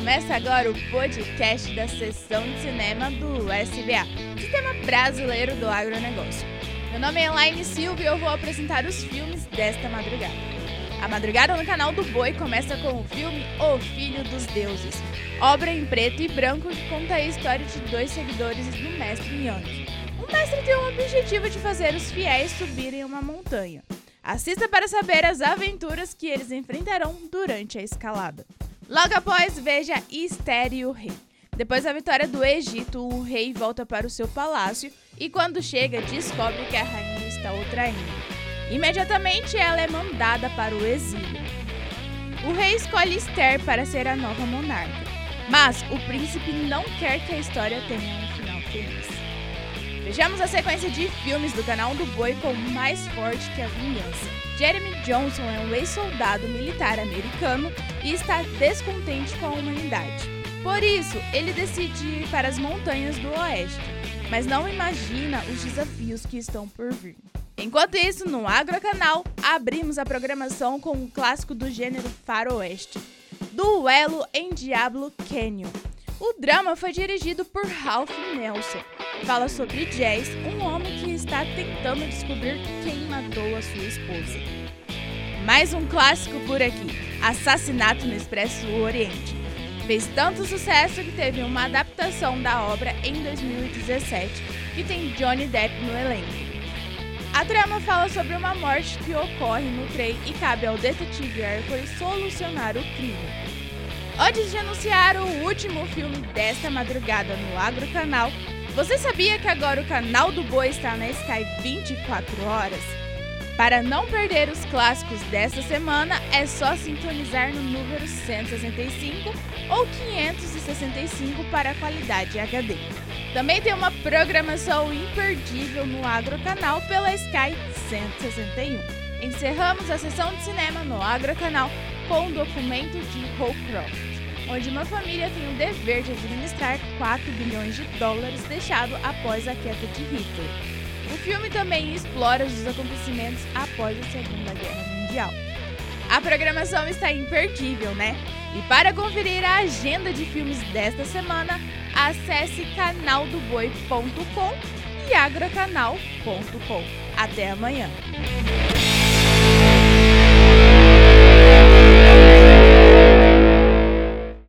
o podcast da sessão de cinema do SBA, Sistema Brasileiro do Agronegócio. Meu nome é Elaine Silva e eu vou apresentar os filmes desta madrugada. A madrugada no canal do Boi começa com o filme O Filho dos Deuses, obra em preto e branco que conta a história de dois seguidores do mestre Yang. O mestre tem o objetivo de fazer os fiéis subirem uma montanha. Assista para saber as aventuras que eles enfrentarão durante a escalada. Logo após, veja Esther e o Rei. Depois da vitória do Egito, o rei volta para o seu palácio e, quando chega, descobre que a rainha está o traindo. Imediatamente, ela é mandada para o exílio. O rei escolhe Esther para ser a nova monarca, mas o príncipe não quer que a história tenha um final feliz. Vejamos a sequência de filmes do canal do Boi com Mais Forte que a Vingança. Jeremy Johnson é um ex-soldado militar americano e está descontente com a humanidade. Por isso, ele decide ir para as montanhas do oeste, mas não imagina os desafios que estão por vir. Enquanto isso, no Agrocanal, abrimos a programação com um clássico do gênero faroeste, Duelo em Diablo Canyon. O drama foi dirigido por Ralph Nelson. Fala sobre Jazz, um homem que está tentando descobrir quem matou a sua esposa. Mais um clássico por aqui: Assassinato no Expresso Oriente. Fez tanto sucesso que teve uma adaptação da obra em 2017, que tem Johnny Depp no elenco. A trama fala sobre uma morte que ocorre no trem e cabe ao detetive Hércules solucionar o crime. Antes de anunciar o último filme desta madrugada no Agro Canal, você sabia que agora o canal do Boi está na Sky 24 horas? Para não perder os clássicos desta semana, é só sintonizar no número 165 ou 565 para a qualidade HD. Também tem uma programação imperdível no Agro Canal pela Sky 161. Encerramos a sessão de cinema no Agro Canal com o documento de Holcroft onde uma família tem o dever de administrar 4 bilhões de dólares deixado após a queda de Hitler. O filme também explora os acontecimentos após a Segunda Guerra Mundial. A programação está imperdível, né? E para conferir a agenda de filmes desta semana, acesse canaldoboi.com e agrocanal.com. Até amanhã!